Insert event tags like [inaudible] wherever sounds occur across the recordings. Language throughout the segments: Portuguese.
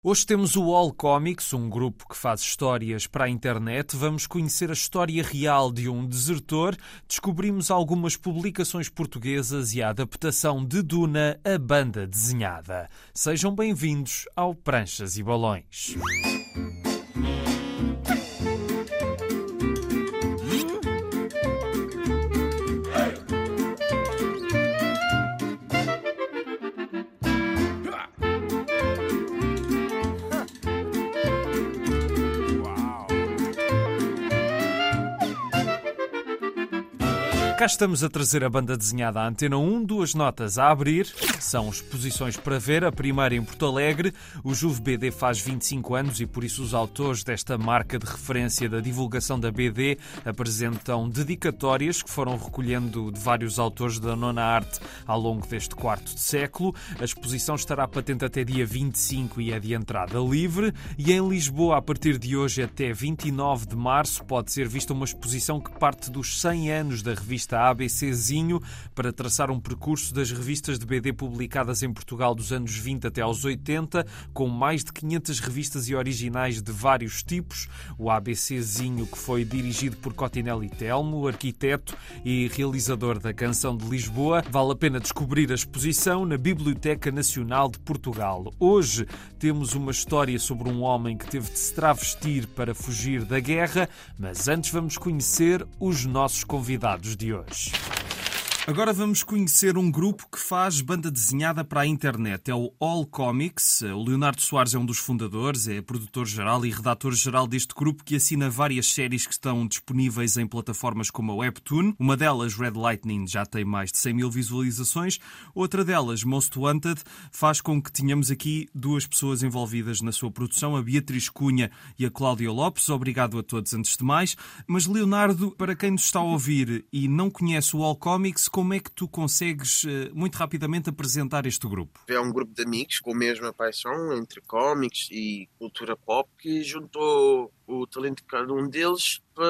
Hoje temos o All Comics, um grupo que faz histórias para a internet. Vamos conhecer a história real de um desertor. Descobrimos algumas publicações portuguesas e a adaptação de Duna, a banda desenhada. Sejam bem-vindos ao Pranchas e Balões. Cá estamos a trazer a banda desenhada à Antena 1, duas notas a abrir. São exposições para ver, a primeira em Porto Alegre. O Juve BD faz 25 anos e por isso os autores desta marca de referência da divulgação da BD apresentam dedicatórias que foram recolhendo de vários autores da nona arte ao longo deste quarto de século. A exposição estará patente até dia 25 e é de entrada livre. E em Lisboa, a partir de hoje até 29 de março, pode ser vista uma exposição que parte dos 100 anos da revista revista ABCzinho para traçar um percurso das revistas de BD publicadas em Portugal dos anos 20 até aos 80, com mais de 500 revistas e originais de vários tipos. O ABCzinho, que foi dirigido por Cotinelli Telmo, arquiteto e realizador da Canção de Lisboa. Vale a pena descobrir a exposição na Biblioteca Nacional de Portugal. Hoje temos uma história sobre um homem que teve de se travestir para fugir da guerra, mas antes vamos conhecer os nossos convidados de hoje hoje. Agora vamos conhecer um grupo que faz banda desenhada para a internet. É o All Comics. O Leonardo Soares é um dos fundadores, é produtor-geral e redator-geral deste grupo que assina várias séries que estão disponíveis em plataformas como a Webtoon. Uma delas, Red Lightning, já tem mais de 100 mil visualizações. Outra delas, Most Wanted, faz com que tenhamos aqui duas pessoas envolvidas na sua produção, a Beatriz Cunha e a Cláudia Lopes. Obrigado a todos antes de mais. Mas, Leonardo, para quem nos está a ouvir e não conhece o All Comics, como é que tu consegues eh, muito rapidamente apresentar este grupo? É um grupo de amigos com a mesma paixão entre cómics e cultura pop que juntou o talento de cada um deles para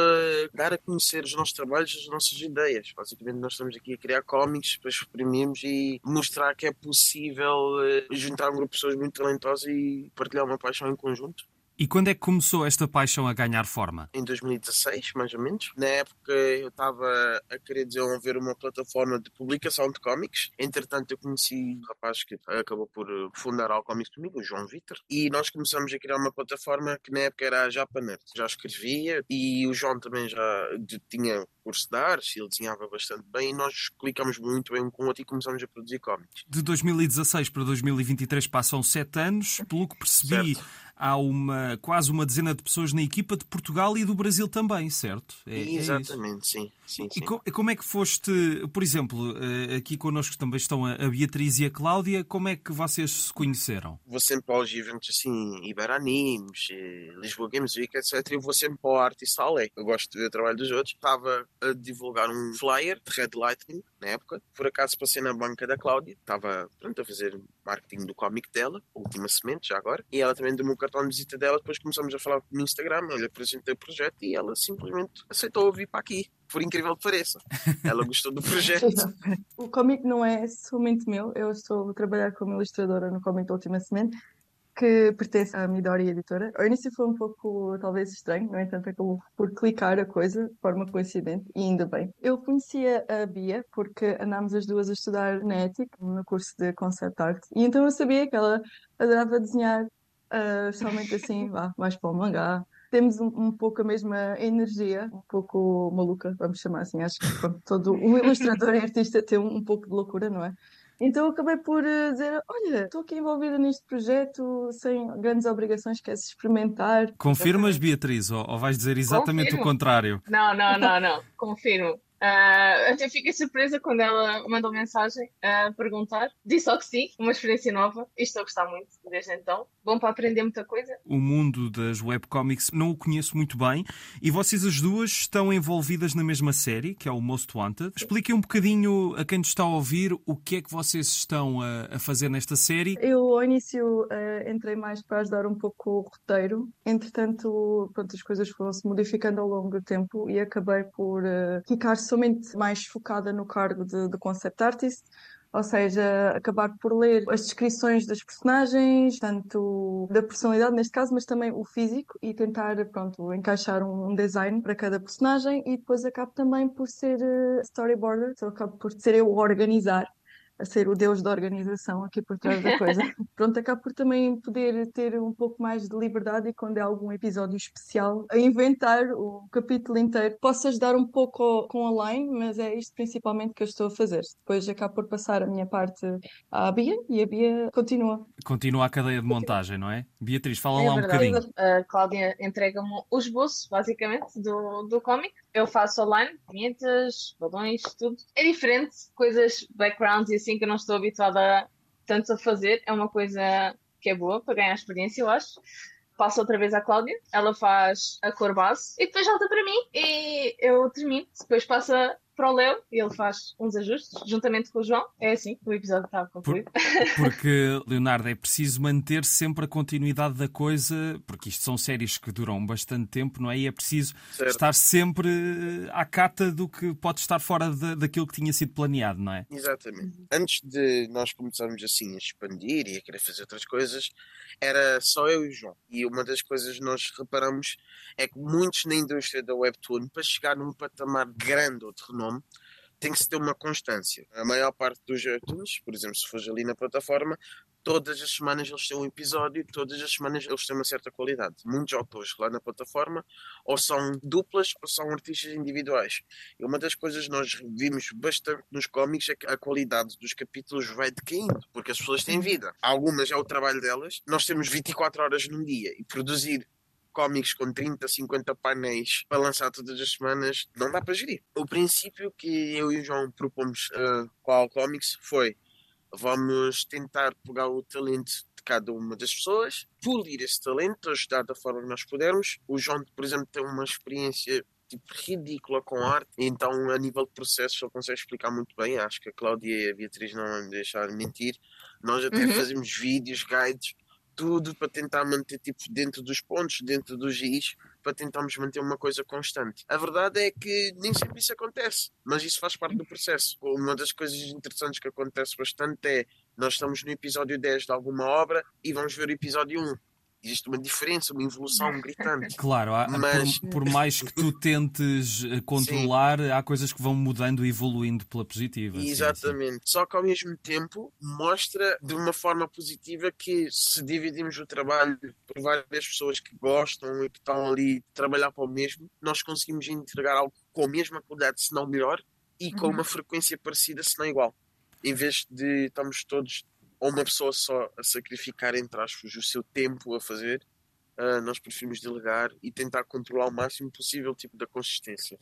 dar a conhecer os nossos trabalhos, as nossas ideias. Basicamente, nós estamos aqui a criar cómics para exprimirmos e mostrar que é possível eh, juntar um grupo de pessoas muito talentosas e partilhar uma paixão em conjunto. E quando é que começou esta paixão a ganhar forma? Em 2016, mais ou menos. Na época eu estava a querer desenvolver uma plataforma de publicação de cómics. Entretanto, eu conheci um rapaz que acabou por fundar a Comics comigo, o João Vitor. E nós começamos a criar uma plataforma que na época era a Japanet. Já escrevia e o João também já tinha curso de artes, ele desenhava bastante bem e nós clicamos muito bem um com o outro e começamos a produzir cómics. De 2016 para 2023 passam sete anos. Pelo que percebi, certo há uma, quase uma dezena de pessoas na equipa de Portugal e do Brasil também, certo? É, é Exatamente, é sim. Sim, sim. E como é que foste, por exemplo, eh, aqui connosco também estão a Beatriz e a Cláudia, como é que vocês se conheceram? Vou sempre para os eventos assim, Iberaниmes, eh, Lisboa Games Week, etc. Eu vou sempre para o Artist Alley. Eu gosto de ver o trabalho dos outros. Estava a divulgar um flyer de Red Lightning, na época. Por acaso passei na banca da Cláudia, estava pronto a fazer marketing do cómic dela, Última Semente, já agora. E ela também deu-me o cartão de visita dela. Depois começamos a falar no Instagram. Eu lhe apresentei o projeto e ela simplesmente aceitou vir para aqui. Por incrível que pareça. [laughs] Ela gostou do projeto. o cómic não é somente meu. Eu estou a trabalhar como ilustradora no cómic da Última Semente que pertence à Midori Editora. Ao início foi um pouco, talvez, estranho, no entanto, acabou por clicar a coisa de forma coincidente, e ainda bem. Eu conhecia a Bia porque andámos as duas a estudar na ETIC, no curso de Concept Art, e então eu sabia que ela adorava desenhar, uh, especialmente assim, vá, mais para o mangá. Temos um, um, pouco a mesma energia, um pouco maluca, vamos chamar assim. Acho que pronto, todo o ilustrador e artista tem um, um pouco de loucura, não é? Então acabei por eh, dizer: Olha, estou aqui envolvida neste projeto sem grandes obrigações, queres experimentar? Confirmas, Beatriz, ou, ou vais dizer exatamente Confirmo. o contrário? Não, não, não, não. Confirmo. Uh, até fiquei surpresa quando ela mandou mensagem a perguntar. Disse só que sim, uma experiência nova. E estou a gostar muito desde então. Bom para aprender muita coisa. O mundo das webcomics não o conheço muito bem. E vocês as duas estão envolvidas na mesma série, que é o Most Wanted. Expliquem um bocadinho a quem nos está a ouvir o que é que vocês estão a, a fazer nesta série. Eu ao início uh, entrei mais para ajudar um pouco o roteiro. Entretanto, pronto, as coisas foram se modificando ao longo do tempo e acabei por uh, ficar somente mais focada no cargo de, de concept artist, Ou seja, acabar por ler as descrições das personagens, tanto da personalidade neste caso, mas também o físico e tentar, pronto, encaixar um design para cada personagem e depois acabo também por ser uh, storyboarder, então acabo por ser eu a organizar a ser o deus da organização aqui por trás da coisa. [laughs] Pronto, acabo por também poder ter um pouco mais de liberdade e quando é algum episódio especial, a inventar o capítulo inteiro. Posso ajudar um pouco com online, mas é isto principalmente que eu estou a fazer. Depois acabo por passar a minha parte à Bia e a Bia continua. Continua a cadeia de montagem, não é? Beatriz, fala é lá verdade. um bocadinho. A Cláudia entrega-me o esboço, basicamente, do, do cómic. Eu faço online, vinhetas, balões, tudo. É diferente, coisas, backgrounds e assim que eu não estou habituada tanto a fazer. É uma coisa que é boa para ganhar experiência, eu acho. Passo outra vez à Cláudia, ela faz a cor base e depois volta para mim e eu termino. Depois passa para o Leo e ele faz uns ajustes juntamente com o João. É assim, o episódio está concluído. Por, [laughs] [laughs] porque, Leonardo, é preciso manter sempre a continuidade da coisa, porque isto são séries que duram bastante tempo, não é? E é preciso certo. estar sempre à cata do que pode estar fora de, daquilo que tinha sido planeado, não é? Exatamente. Antes de nós começarmos assim a expandir e a querer fazer outras coisas, era só eu e o João. E uma das coisas que nós reparamos é que muitos na indústria da Webtoon, para chegar num patamar grande ou de renome, nome, tem que se ter uma constância. A maior parte dos webtoons, por exemplo, se fores ali na plataforma, todas as semanas eles têm um episódio, todas as semanas eles têm uma certa qualidade. Muitos autores lá na plataforma ou são duplas ou são artistas individuais. E uma das coisas que nós vimos bastante nos cómics é que a qualidade dos capítulos vai decaindo, porque as pessoas têm vida. Algumas é o trabalho delas. Nós temos 24 horas num dia e produzir cómics com 30, 50 painéis para lançar todas as semanas, não dá para gerir. O princípio que eu e o João propomos uh, com a Comics foi vamos tentar pegar o talento de cada uma das pessoas, polir esse talento, ajudar da forma que nós pudermos. O João, por exemplo, tem uma experiência tipo, ridícula com arte, então a nível de processos ele consegue explicar muito bem. Acho que a Cláudia e a Beatriz não vão me deixar mentir. Nós até uhum. fazemos vídeos, guides tudo para tentar manter tipo dentro dos pontos, dentro dos giz, para tentarmos manter uma coisa constante. A verdade é que nem sempre isso acontece, mas isso faz parte do processo. Uma das coisas interessantes que acontece bastante é nós estamos no episódio 10 de alguma obra e vamos ver o episódio 1 existe uma diferença, uma evolução gritante. Claro, há, mas... por, por, mais que tu tentes eh, controlar, sim. há coisas que vão mudando e evoluindo pela positiva. Exatamente. Sim, sim. Só que ao mesmo tempo mostra de uma forma positiva que se dividimos o trabalho por várias pessoas que gostam e que estão ali a trabalhar para o mesmo, nós conseguimos entregar algo com a mesma qualidade, se não melhor, e com uhum. uma frequência parecida, se não igual. Em vez de estamos todos ou uma pessoa só a sacrificar, entre aspas, o seu tempo a fazer, uh, nós preferimos delegar e tentar controlar o máximo possível tipo da consistência.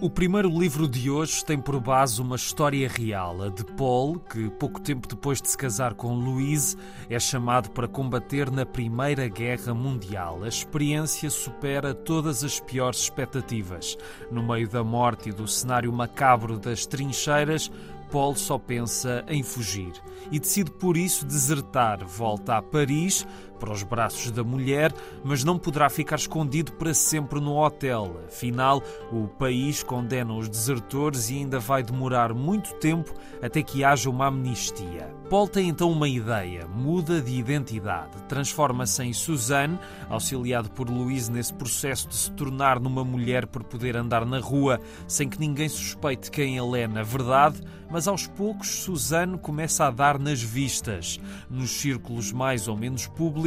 O primeiro livro de hoje tem por base uma história real, a de Paul, que pouco tempo depois de se casar com Louise, é chamado para combater na Primeira Guerra Mundial. A experiência supera todas as piores expectativas. No meio da morte e do cenário macabro das trincheiras, Paul só pensa em fugir e decide por isso desertar. Volta a Paris para os braços da mulher, mas não poderá ficar escondido para sempre no hotel. Afinal, o país condena os desertores e ainda vai demorar muito tempo até que haja uma amnistia. Paul tem então uma ideia, muda de identidade, transforma-se em Suzanne, auxiliado por Louise nesse processo de se tornar numa mulher por poder andar na rua sem que ninguém suspeite quem ele é na verdade, mas aos poucos Suzanne começa a dar nas vistas. Nos círculos mais ou menos públicos,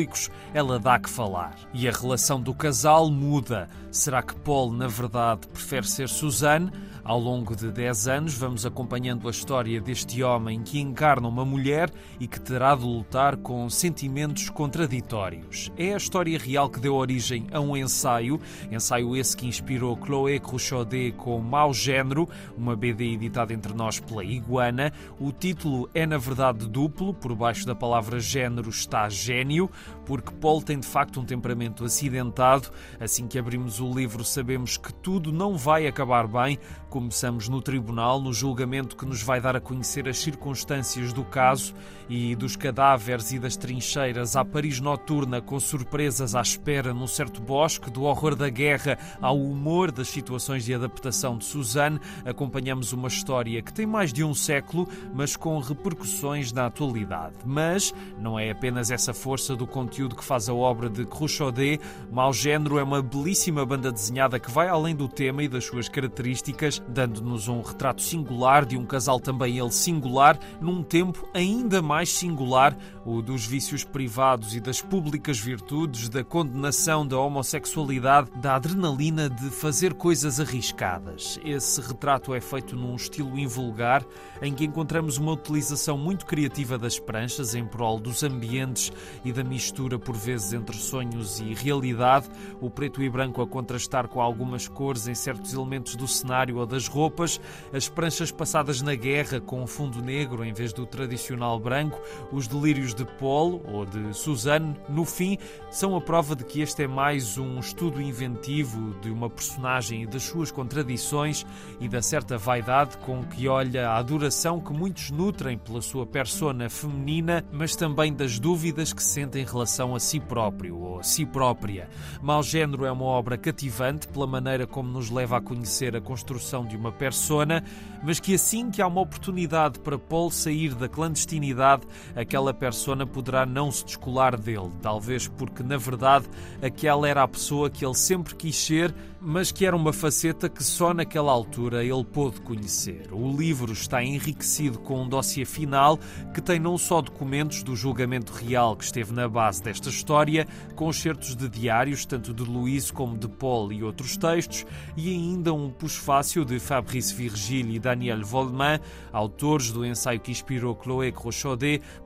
ela dá que falar. E a relação do casal muda. Será que Paul, na verdade, prefere ser Suzanne? Ao longo de 10 anos, vamos acompanhando a história deste homem que encarna uma mulher e que terá de lutar com sentimentos contraditórios. É a história real que deu origem a um ensaio, ensaio esse que inspirou Chloé Cruchaudet com Mau Género, uma BD editada entre nós pela Iguana. O título é, na verdade, duplo, por baixo da palavra género está gênio, porque Paul tem de facto um temperamento acidentado. Assim que abrimos o livro, sabemos que tudo não vai acabar bem Começamos no tribunal, no julgamento que nos vai dar a conhecer as circunstâncias do caso e dos cadáveres e das trincheiras à Paris noturna, com surpresas à espera num certo bosque, do horror da guerra ao humor das situações de adaptação de Suzanne, acompanhamos uma história que tem mais de um século, mas com repercussões na atualidade. Mas não é apenas essa força do conteúdo que faz a obra de Cruchaudet. Mau Género é uma belíssima banda desenhada que vai além do tema e das suas características, dando-nos um retrato singular de um casal também ele singular, num tempo ainda mais singular, o dos vícios privados e das públicas virtudes, da condenação da homossexualidade, da adrenalina de fazer coisas arriscadas. Esse retrato é feito num estilo invulgar, em que encontramos uma utilização muito criativa das pranchas em prol dos ambientes e da mistura por vezes entre sonhos e realidade, o preto e branco a contrastar com algumas cores em certos elementos do cenário ou das roupas, as pranchas passadas na guerra com fundo negro em vez do tradicional branco, os delírios de Paul ou de Suzanne, no fim, são a prova de que este é mais um estudo inventivo de uma personagem e das suas contradições e da certa vaidade com que olha a adoração que muitos nutrem pela sua persona feminina, mas também das dúvidas que sente em relação a si próprio ou a si própria. Mal Género é uma obra cativante pela maneira como nos leva a conhecer a construção de uma persona, mas que assim que há uma oportunidade para Paul sair da clandestinidade, aquela persona poderá não se descolar dele, talvez porque na verdade aquela era a pessoa que ele sempre quis ser, mas que era uma faceta que só naquela altura ele pôde conhecer. O livro está enriquecido com um dossiê final que tem não só documentos do julgamento real que esteve na base desta história, com excertos de diários, tanto de Louise como de Paul e outros textos, e ainda um pusfácio de Fabrice Virgile e Daniel Volman, autores do ensaio que inspirou Chloé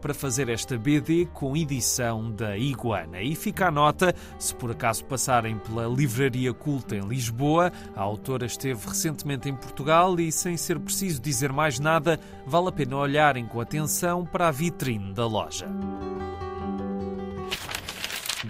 Para fazer esta BD com edição da Iguana. E fica a nota, se por acaso passarem pela Livraria Culta em Lisboa, a autora esteve recentemente em Portugal e, sem ser preciso dizer mais nada, vale a pena olharem com atenção para a vitrine da loja.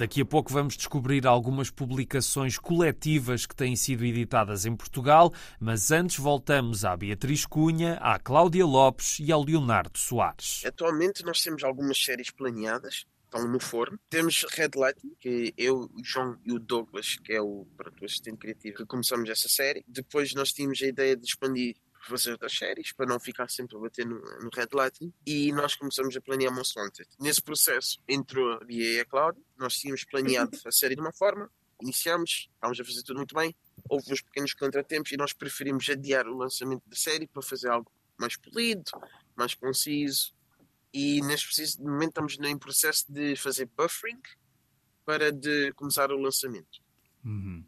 Daqui a pouco vamos descobrir algumas publicações coletivas que têm sido editadas em Portugal, mas antes voltamos à Beatriz Cunha, à Cláudia Lopes e ao Leonardo Soares. Atualmente nós temos algumas séries planeadas, estão no forno. Temos Red Lighting, que eu, o João e o Douglas, que é o, pronto, o assistente criativo, que começamos essa série. Depois nós tínhamos a ideia de expandir fazer outras séries para não ficar sempre a bater no, no Red Lighting e nós começamos a planear Most Wanted. Nesse processo entrou a Bia e a Cláudia, nós tínhamos planeado a série de uma forma, iniciamos, estávamos a fazer tudo muito bem, houve uns pequenos contratempos e nós preferimos adiar o lançamento da série para fazer algo mais polido, mais conciso e neste preciso momento estamos em processo de fazer buffering para de começar o lançamento. Uhum.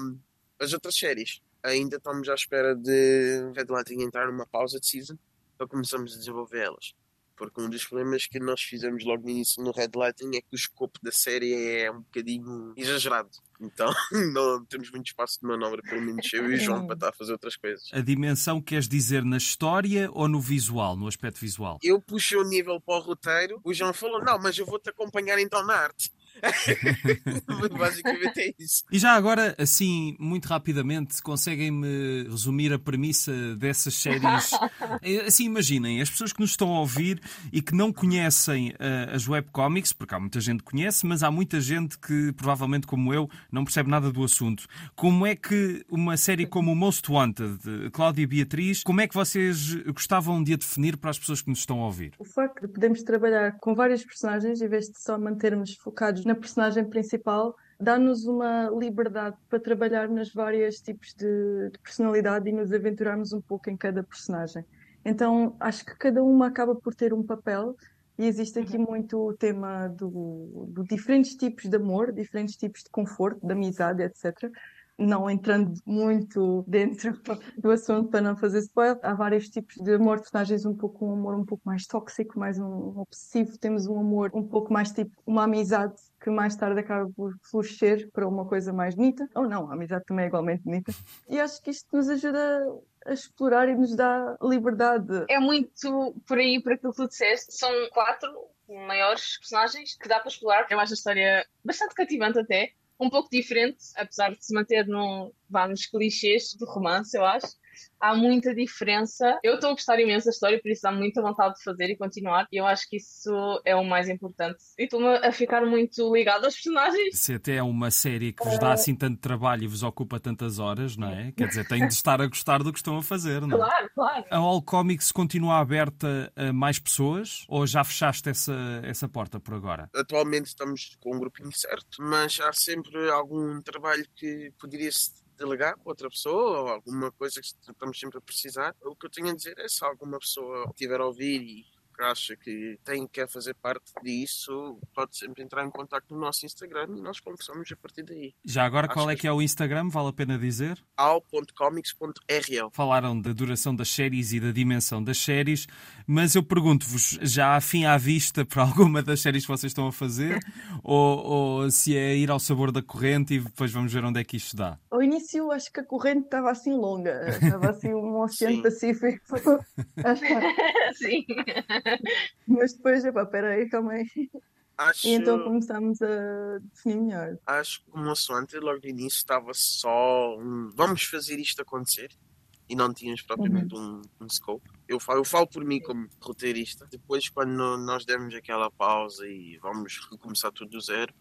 Um, as outras séries ainda estamos à espera de Red Lighting entrar numa pausa de season para começarmos a desenvolver elas. Porque um dos problemas que nós fizemos logo no início no Red Lighting é que o escopo da série é um bocadinho exagerado. Então [laughs] não temos muito espaço de manobra, pelo menos eu e o João, para estar a fazer outras coisas. A dimensão queres dizer na história ou no visual, no aspecto visual? Eu puxei o nível para o roteiro, o João falou: não, mas eu vou-te acompanhar então na arte. [laughs] Basicamente é isso. E já agora, assim, muito rapidamente, conseguem-me resumir a premissa dessas séries? [laughs] assim, imaginem, as pessoas que nos estão a ouvir e que não conhecem uh, as webcomics, porque há muita gente que conhece, mas há muita gente que, provavelmente como eu, não percebe nada do assunto. Como é que uma série como o Most Wanted, Cláudia e Beatriz, como é que vocês gostavam de a definir para as pessoas que nos estão a ouvir? O facto de podermos trabalhar com vários personagens, em vez de só mantermos focados na personagem principal, dá-nos uma liberdade para trabalhar nos vários tipos de, de, personalidade e nos aventurarmos um pouco em cada personagem. Então, acho que cada uma acaba por ter um papel e existe aqui uhum. muito o tema do, do diferentes tipos de amor, diferentes tipos de conforto, de amizade, etc não entrando muito dentro do assunto para não fazer spoiler, há vários tipos de amor, personagens um pouco um amor um pouco mais tóxico, mais um obsessivo, temos um amor um pouco mais tipo uma amizade que mais tarde acaba por florescer para uma coisa mais bonita, ou não, a amizade também é igualmente bonita, e acho que isto nos ajuda a explorar e nos dá liberdade. É muito por aí, por aquilo que tu disseste, são quatro maiores personagens que dá para explorar, é uma história bastante cativante até, um pouco diferente, apesar de se manter no, vá, nos clichês do romance, eu acho. Há muita diferença. Eu estou a gostar imenso da história, por isso há muita vontade de fazer e continuar. E eu acho que isso é o mais importante. E estou-me a ficar muito ligado aos personagens. Se até é uma série que vos dá assim tanto trabalho e vos ocupa tantas horas, não é? Quer dizer, tem de estar a gostar do que estão a fazer, não é? Claro, claro. A All Comics continua aberta a mais pessoas ou já fechaste essa, essa porta por agora? Atualmente estamos com um grupinho certo, mas há sempre algum trabalho que poderia-se delegar para outra pessoa ou alguma coisa que estamos sempre a precisar. O que eu tenho a dizer é se alguma pessoa tiver a ouvir e que acha que tem que fazer parte disso, pode sempre entrar em contato no nosso Instagram e nós conversamos a partir daí. Já agora, acho qual é que é o Instagram? Vale a pena dizer? al.comics.rl Falaram da duração das séries e da dimensão das séries, mas eu pergunto-vos, já há fim à vista para [laughs] alguma das séries que vocês estão a fazer? [laughs] ou, ou se é ir ao sabor da corrente e depois vamos ver onde é que isto dá? Ao início, acho que a corrente estava assim longa, estava assim um [laughs] Oceano Sim. Pacífico. Sim. [laughs] Mas depois, epá, peraí, calma aí. Acho... E então começámos a definir melhor. Acho que o antes, logo no início, estava só um, vamos fazer isto acontecer e não tínhamos propriamente uhum. um, um, scope. Eu falo, eu falo por mim como roteirista. Depois, quando nós demos aquela pausa e vamos recomeçar tudo do zero,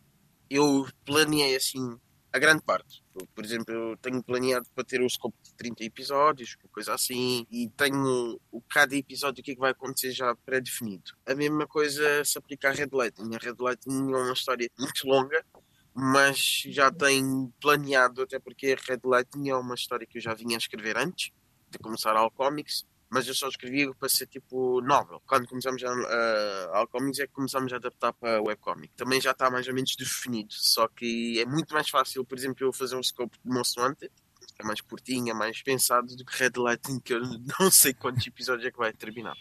eu planeei assim a grande parte. Por exemplo, eu tenho planeado para ter o scope de 30 episódios, coisa assim, e tenho o cada episódio o que, é que vai acontecer já pré-definido. A mesma coisa se aplica à Red Lightning. A Red Lightning é uma história muito longa, mas já tenho planeado, até porque a Red Lightning é uma história que eu já vinha a escrever antes de começar ao Comics mas eu só escrevi para ser tipo novel. Quando começamos a, a, a comics é que começamos a adaptar para webcomic. Também já está mais ou menos definido, só que é muito mais fácil, por exemplo, eu fazer um scope de Monster Hunter, é mais curtinho, é mais pensado do que Red Lighting, que eu [laughs] não sei quantos episódios é que vai terminar.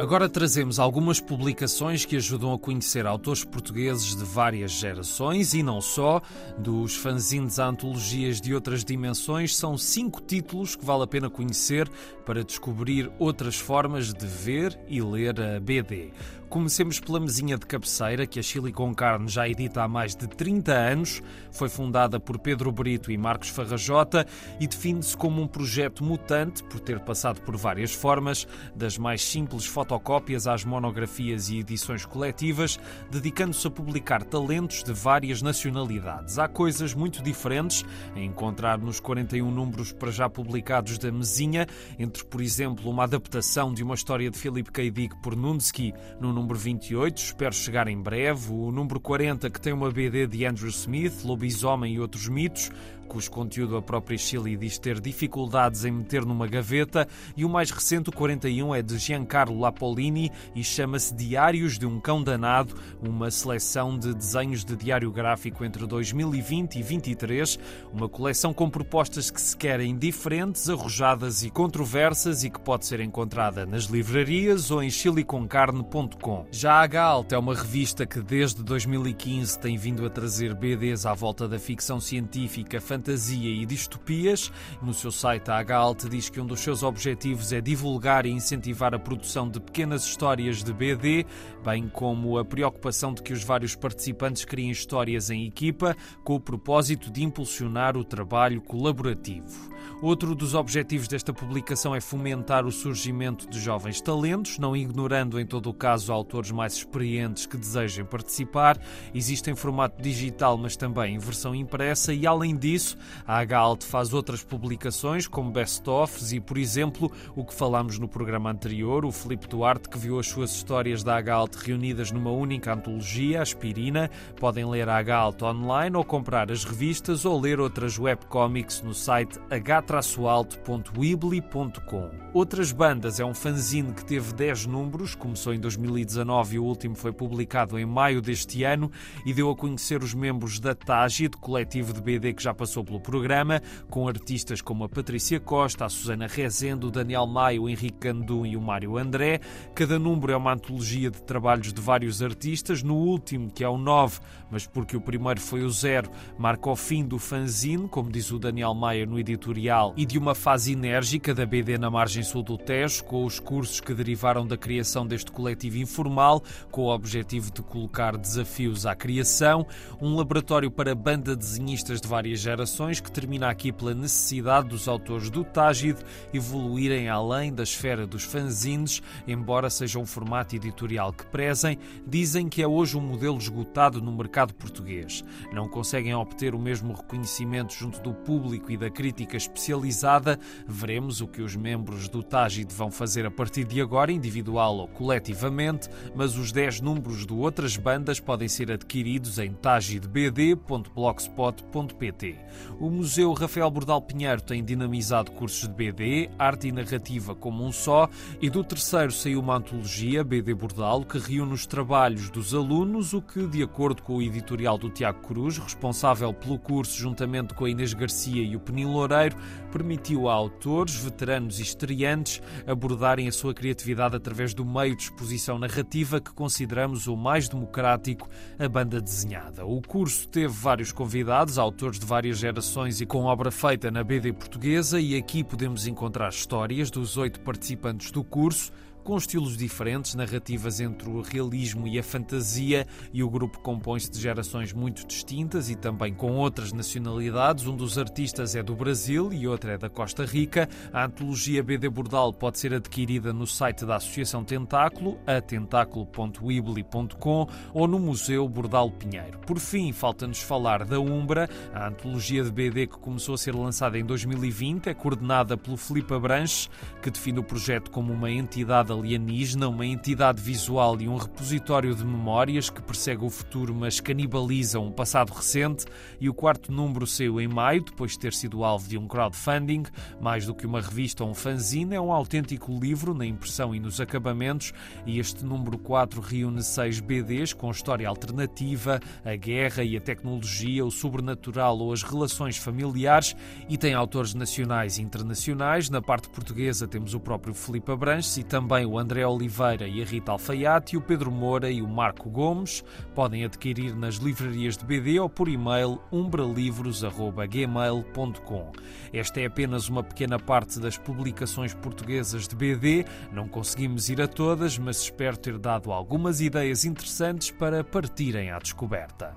Agora trazemos algumas publicações que ajudam a conhecer autores portugueses de várias gerações e não só, dos fanzines a antologias de outras dimensões. São cinco títulos que vale a pena conhecer para descobrir outras formas de ver e ler a BD. Comecemos pela mesinha de cabeceira, que a Chile com Carne já edita há mais de 30 anos. Foi fundada por Pedro Brito e Marcos Farrajota e define-se como um projeto mutante por ter passado por várias formas, das mais simples fotocópias às monografias e edições coletivas, dedicando-se a publicar talentos de várias nacionalidades. Há coisas muito diferentes a encontrar nos 41 números para já publicados da mesinha, entre, por exemplo, uma adaptação de uma história de Philip K. Dick por Nunsky no número 28, espero chegar em breve, o número 40, que tem uma BD de Andrew Smith, Lobisomem e outros mitos, cujo conteúdo a própria Chile diz ter dificuldades em meter numa gaveta, e o mais recente, o 41, é de Giancarlo Lapolini e chama-se Diários de um Cão Danado, uma seleção de desenhos de diário gráfico entre 2020 e 2023, uma coleção com propostas que se querem diferentes, arrojadas e controversas e que pode ser encontrada nas livrarias ou em chiliconcarne.com. Já a Galt é uma revista que desde 2015 tem vindo a trazer BDs à volta da ficção científica, fantasia e distopias. No seu site, a HALT diz que um dos seus objetivos é divulgar e incentivar a produção de pequenas histórias de BD, bem como a preocupação de que os vários participantes criem histórias em equipa, com o propósito de impulsionar o trabalho colaborativo. Outro dos objetivos desta publicação é fomentar o surgimento de jovens talentos, não ignorando em todo o caso autores mais experientes que desejem participar. Existe em formato digital, mas também em versão impressa, e além disso, a HALT faz outras publicações, como best-ofs e, por exemplo, o que falámos no programa anterior, o Filipe Duarte, que viu as suas histórias da HALT reunidas numa única antologia, Aspirina. Podem ler a HALT online ou comprar as revistas ou ler outras webcomics no site h alto.weebly.com. Outras Bandas é um fanzine que teve 10 números, começou em 2019 e o último foi publicado em maio deste ano e deu a conhecer os membros da TAGI, do coletivo de BD que já passou pelo programa, com artistas como a Patrícia Costa, a Susana Rezende, o Daniel Maio, o Henrique Candum e o Mário André. Cada número é uma antologia de trabalhos de vários artistas. No último, que é o 9, mas porque o primeiro foi o 0, marca o fim do fanzine, como diz o Daniel Maia no editorial e de uma fase enérgica da BD na margem sul do Tejo, com os cursos que derivaram da criação deste coletivo informal, com o objetivo de colocar desafios à criação, um laboratório para banda desenhistas de várias gerações gerações, que termina aqui pela necessidade dos autores do Tágid evoluírem além da esfera dos fanzines, embora seja um formato editorial que prezem, dizem que é hoje um modelo esgotado no mercado português. Não conseguem obter o mesmo reconhecimento junto do público e da crítica especializada. Veremos o que os membros do Tágid vão fazer a partir de agora, individual ou coletivamente, mas os 10 números de outras bandas podem ser adquiridos em tagidbd.blogspot.pt. O Museu Rafael Bordal Pinheiro tem dinamizado cursos de BD, arte e narrativa como um só, e do terceiro saiu uma antologia, BD Bordal, que reúne os trabalhos dos alunos, o que, de acordo com o editorial do Tiago Cruz, responsável pelo curso juntamente com a Inês Garcia e o Penil Loureiro, permitiu a autores, veteranos e estreantes abordarem a sua criatividade através do meio de exposição narrativa que consideramos o mais democrático, a banda desenhada. O curso teve vários convidados, autores de várias gerações e com obra feita na BD portuguesa, e aqui podemos encontrar histórias dos oito participantes do curso com estilos diferentes, narrativas entre o realismo e a fantasia, e o grupo compõe-se de gerações muito distintas e também com outras nacionalidades. Um dos artistas é do Brasil e outro é da Costa Rica. A antologia BD Bordal pode ser adquirida no site da Associação Tentáculo, a tentáculo.weebly.com ou no Museu Bordal Pinheiro. Por fim, falta-nos falar da Umbra, a antologia de BD que começou a ser lançada em 2020, é coordenada pelo Filipe Abranches, que define o projeto como uma entidade alienígena, uma entidade visual e um repositório de memórias que persegue o futuro, mas canibaliza um passado recente. E o quarto número saiu em maio, depois de ter sido alvo de um crowdfunding. Mais do que uma revista ou um fanzine, é um autêntico livro na impressão e nos acabamentos. E este número 4 reúne seis BDs com história alternativa, a guerra e a tecnologia, o sobrenatural ou as relações familiares. E tem autores nacionais e internacionais. Na parte portuguesa temos o próprio Filipe Abranches e também o André Oliveira e a Rita Alfaiate, o Pedro Moura e o Marco Gomes. Podem adquirir nas livrarias de BD ou por e-mail umbralivros.gmail.com. Esta é apenas uma pequena parte das publicações portuguesas de BD. Não conseguimos ir a todas, mas espero ter dado algumas ideias interessantes para partirem à descoberta.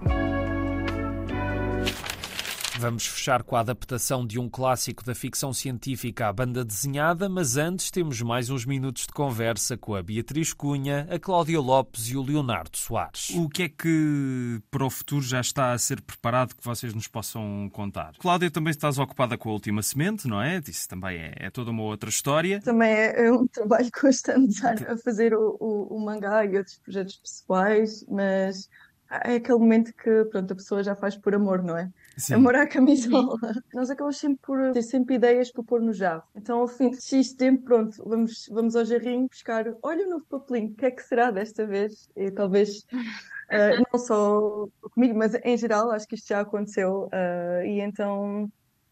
Vamos fechar com a adaptação de um clássico da ficção científica à banda desenhada, mas antes temos mais uns minutos de conversa com a Beatriz Cunha, a Cláudia Lopes e o Leonardo Soares. O que é que para o futuro já está a ser preparado que vocês nos possam contar? Cláudia, também estás ocupada com a última semente, não é? Isso também é, é toda uma outra história. Também é, é um trabalho constante a fazer o, o, o mangá e outros projetos pessoais, mas é aquele momento que pronto, a pessoa já faz por amor, não é? Sim. Amor à camisola. [laughs] Nós acabamos sempre por ter sempre ideias para pôr no jarro. Então, ao fim de X tempo, pronto, vamos, vamos ao jarrinho buscar. Olha o novo papelinho, o que é que será desta vez? E talvez. Uh, [laughs] não só comigo, mas em geral, acho que isto já aconteceu. Uh, e então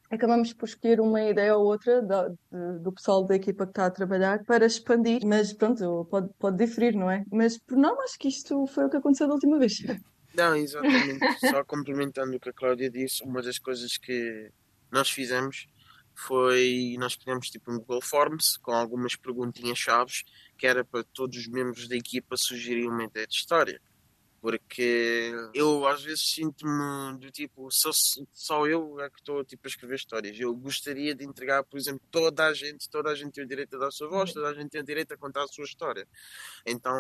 acabamos por escolher uma ideia ou outra do, do pessoal da equipa que está a trabalhar para expandir, mas pronto, pode, pode diferir, não é? Mas por não, acho que isto foi o que aconteceu da última vez. [laughs] Não, exatamente. Só complementando o que a Cláudia disse, uma das coisas que nós fizemos foi nós criamos tipo um Google Forms com algumas perguntinhas chaves que era para todos os membros da equipa sugerir uma ideia de história porque eu às vezes sinto-me do tipo, só, só eu é que estou tipo, a escrever histórias. Eu gostaria de entregar, por exemplo, toda a gente, toda a gente tem o direito a dar a sua voz, toda a gente tem o direito a contar a sua história. Então,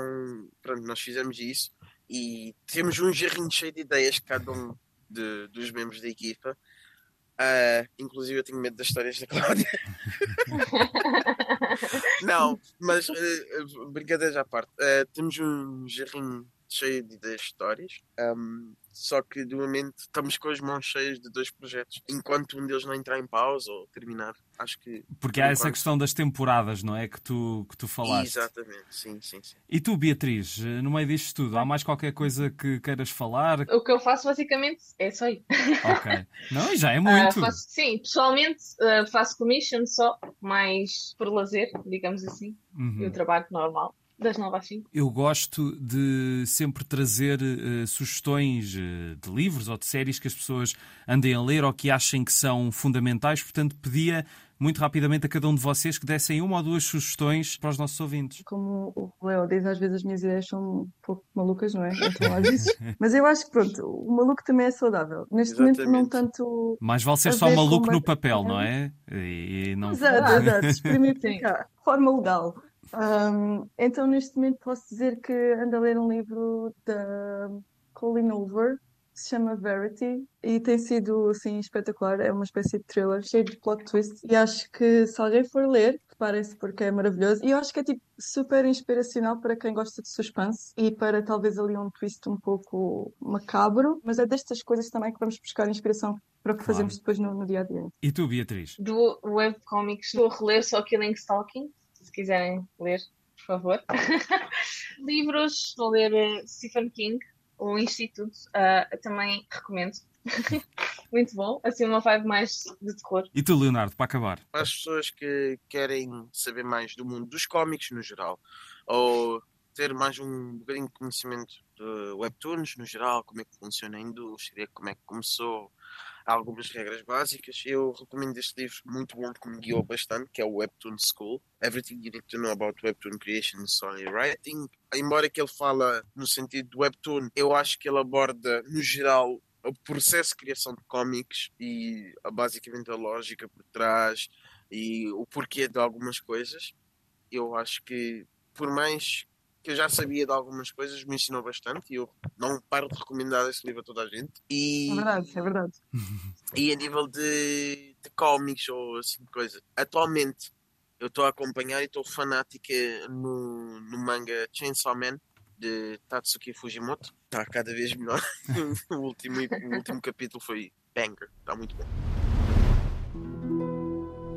pronto, nós fizemos isso e temos um jarrinho cheio de ideias, cada um de, dos membros da equipa. Uh, inclusive eu tenho medo das histórias da Cláudia. [laughs] Não, mas uh, brincadeiras à parte. Uh, temos um jarrinho cheio de ideias histórias. Um, só que de momento estamos com as mãos cheias de dois projetos. Enquanto um deles não entrar em pausa ou terminar, acho que. Porque há enquanto... essa questão das temporadas, não é? Que tu, que tu falaste. Exatamente, sim, sim, sim. E tu, Beatriz, no meio disto tudo, há mais qualquer coisa que queiras falar? O que eu faço basicamente é só isso. Ok. [laughs] Não, já é muito. Uh, faço, sim, pessoalmente uh, faço commission só, mais por lazer, digamos assim, uhum. e o trabalho normal das 9 às 5. Eu gosto de sempre trazer uh, sugestões uh, de livros ou de séries que as pessoas andem a ler ou que achem que são fundamentais, portanto pedia muito rapidamente a cada um de vocês que dessem uma ou duas sugestões para os nossos ouvintes. Como o Leo diz, às vezes as minhas ideias são um pouco malucas, não é? Então, às vezes... Mas eu acho que, pronto, o maluco também é saudável. Neste Exatamente. momento, não tanto. Mais vale ser só maluco no é- papel, não é? E não... Exato, exato. [laughs] Sim. cá, forma legal. Ahm, então, neste momento, posso dizer que ando a ler um livro da Colleen Hoover, que se chama Verity, e tem sido, assim, espetacular. É uma espécie de thriller cheio de plot twist. E acho que, se alguém for ler, preparem-se porque é maravilhoso. E eu acho que é, tipo, super inspiracional para quem gosta de suspense e para talvez ali um twist um pouco macabro. Mas é destas coisas também que vamos buscar inspiração para o que Claro. fazemos depois no, no dia a dia. E tu, Beatriz? Do webcomics, estou a reler só Killing Stalking, se quiserem ler, por favor. [laughs] Livros, a ler eh, Stephen King, O Instituto, ah, também recomendo. [laughs] Muito bom, assim uma vibe mais de terror. E tu, Leonardo, para acabar? Para as pessoas que querem saber mais do mundo dos cómics no geral, ou ter mais um bocadinho de conhecimento de webtoons no geral, como é que funciona a indústria, como é que começou, algumas regras básicas. Eu recomendo este livro muito bom que me guiou bastante, que é o Webtoon School. Everything You Need to Know About Webtoon Creation Story Writing. Embora que ele fala no sentido do webtoon, eu acho que ele aborda no geral o processo de criação de cómics e basicamente a lógica por trás e o porquê de algumas coisas. Eu acho que, por mais que eu já sabia de algumas coisas, me ensinou bastante e eu não paro de recomendar esse livro a toda a gente. E, É verdade, é verdade. e a nível de, de cómics ou assim de coisa, atualmente eu estou a acompanhar e estou fanática no, no manga Chainsaw Man de Tatsuki Fujimoto. Está cada vez melhor. [laughs] o, último, o último capítulo foi banger, está muito bom.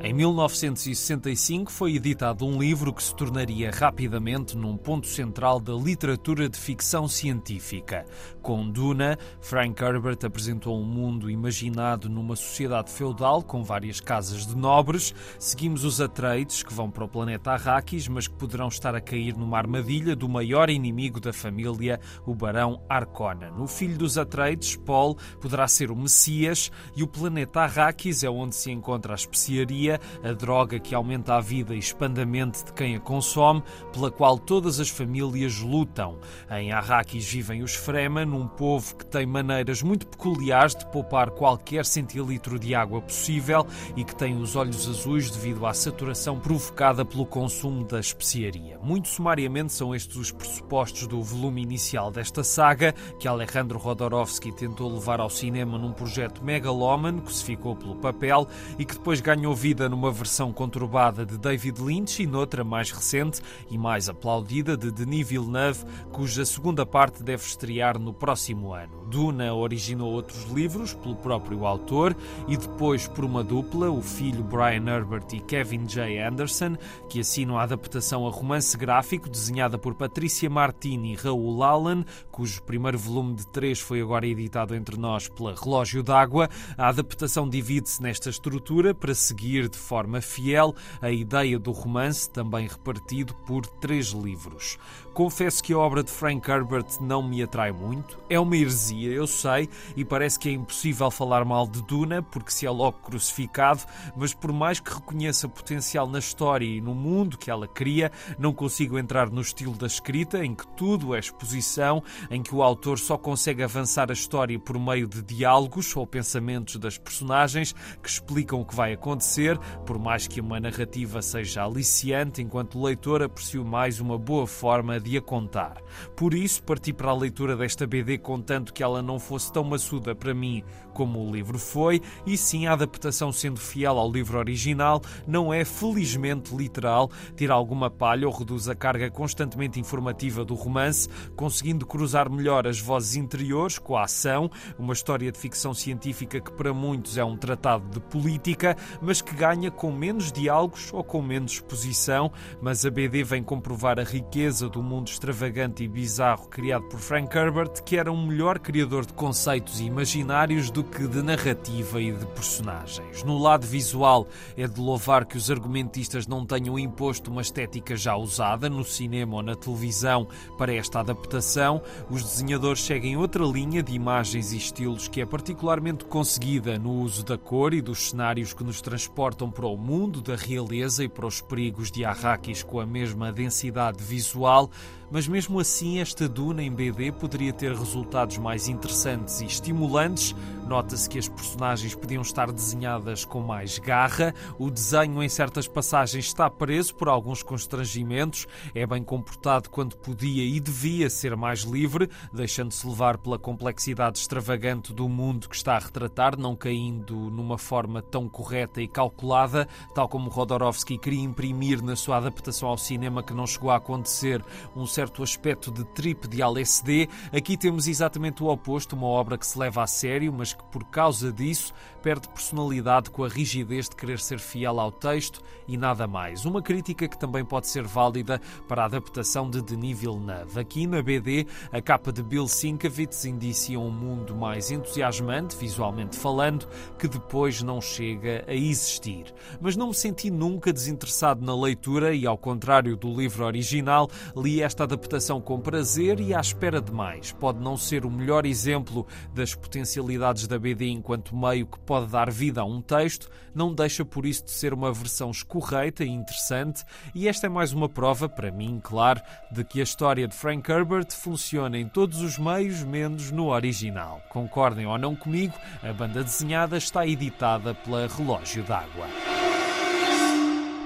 Em 1965 foi editado um livro que se tornaria rapidamente num ponto central da literatura de ficção científica. Com Duna, Frank Herbert apresentou um mundo imaginado numa sociedade feudal com várias casas de nobres. Seguimos os Atreides, que vão para o planeta Arrakis, mas que poderão estar a cair numa armadilha do maior inimigo da família, o Barão Harkonnen. O filho dos Atreides, Paul, poderá ser o Messias e o planeta Arrakis é onde se encontra a especiaria, a droga que aumenta a vida e mente de quem a consome, pela qual todas as famílias lutam. Em Arrakis vivem os Fremen, um povo que tem maneiras muito peculiares de poupar qualquer centilitro de água possível e que tem os olhos azuis devido à saturação provocada pelo consumo da especiaria. Muito sumariamente são estes os pressupostos do volume inicial desta saga, que Alejandro Rodorovsky tentou levar ao cinema num projeto megalómano que se ficou pelo papel e que depois ganhou vida numa versão conturbada de David Lynch e noutra mais recente e mais aplaudida de Denis Villeneuve, cuja segunda parte deve estrear no próximo ano. Duna originou outros livros pelo próprio autor e depois por uma dupla, o filho Brian Herbert e Kevin J. Anderson, que assinam a adaptação a romance gráfico desenhada por Patrícia Martini e Raul Allen, cujo primeiro volume de três foi agora editado entre nós pela Relógio d'Água. A adaptação divide-se nesta estrutura para seguir de forma fiel a ideia do romance, também repartido por três livros. Confesso que a obra de Frank Herbert não me atrai muito. É uma heresia, eu sei, e parece que é impossível falar mal de Duna, porque se é logo crucificado, mas por mais que reconheça potencial na história e no mundo que ela cria, não consigo entrar no estilo da escrita, em que tudo é exposição, em que o autor só consegue avançar a história por meio de diálogos ou pensamentos das personagens que explicam o que vai acontecer, por mais que uma narrativa seja aliciante, enquanto leitor aprecio mais uma boa forma de a contar. Por isso, parti para a leitura desta BD contanto que ela não fosse tão maçuda para mim como o livro foi, e sim a adaptação sendo fiel ao livro original, não é felizmente literal, tira alguma palha ou reduz a carga constantemente informativa do romance, conseguindo cruzar melhor as vozes interiores com a ação, uma história de ficção científica que para muitos é um tratado de política, mas que ganha com menos diálogos ou com menos exposição, mas a BD vem comprovar a riqueza do mundo extravagante e bizarro criado por Frank Herbert, que era um melhor criador de conceitos imaginários do do que de narrativa e de personagens. No lado visual, é de louvar que os argumentistas não tenham imposto uma estética já usada no cinema ou na televisão para esta adaptação. Os desenhadores seguem outra linha de imagens e estilos que é particularmente conseguida no uso da cor e dos cenários que nos transportam para o mundo da realeza e para os perigos de Arrakis com a mesma densidade visual mas mesmo assim esta Duna em BD poderia ter resultados mais interessantes e estimulantes. Nota-se que as personagens podiam estar desenhadas com mais garra, o desenho em certas passagens está preso por alguns constrangimentos, é bem comportado quando podia e devia ser mais livre, deixando-se levar pela complexidade extravagante do mundo que está a retratar, não caindo numa forma tão correta e calculada, tal como Rodorovsky queria imprimir na sua adaptação ao cinema que não chegou a acontecer. Um certo certo aspecto de trip de LSD, aqui temos exatamente o oposto, uma obra que se leva a sério, mas que por causa disso perde personalidade com a rigidez de querer ser fiel ao texto e nada mais. Uma crítica que também pode ser válida para a adaptação de Denis Villeneuve. Aqui na BD, a capa de Bill Sienkiewicz indicia um mundo mais entusiasmante, visualmente falando, que depois não chega a existir. Mas não me senti nunca desinteressado na leitura e, ao contrário do livro original, li esta adaptação com prazer e à espera de mais. Pode não ser o melhor exemplo das potencialidades da BD enquanto meio que pode dar vida a um texto, não deixa por isso de ser uma versão escorreita e interessante, e esta é mais uma prova, para mim, claro, de que a história de Frank Herbert funciona em todos os meios, menos no original. Concordem ou não comigo, a banda desenhada está editada pela Relógio d'Água.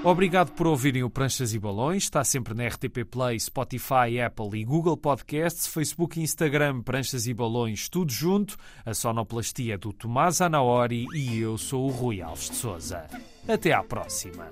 Obrigado por ouvirem o Pranchas e Balões. Está sempre na RTP Play, Spotify, Apple e Google Podcasts, Facebook e Instagram, Pranchas e Balões, tudo junto. A sonoplastia do Tomás Anaori e eu sou o Rui Alves de Souza. Até à próxima.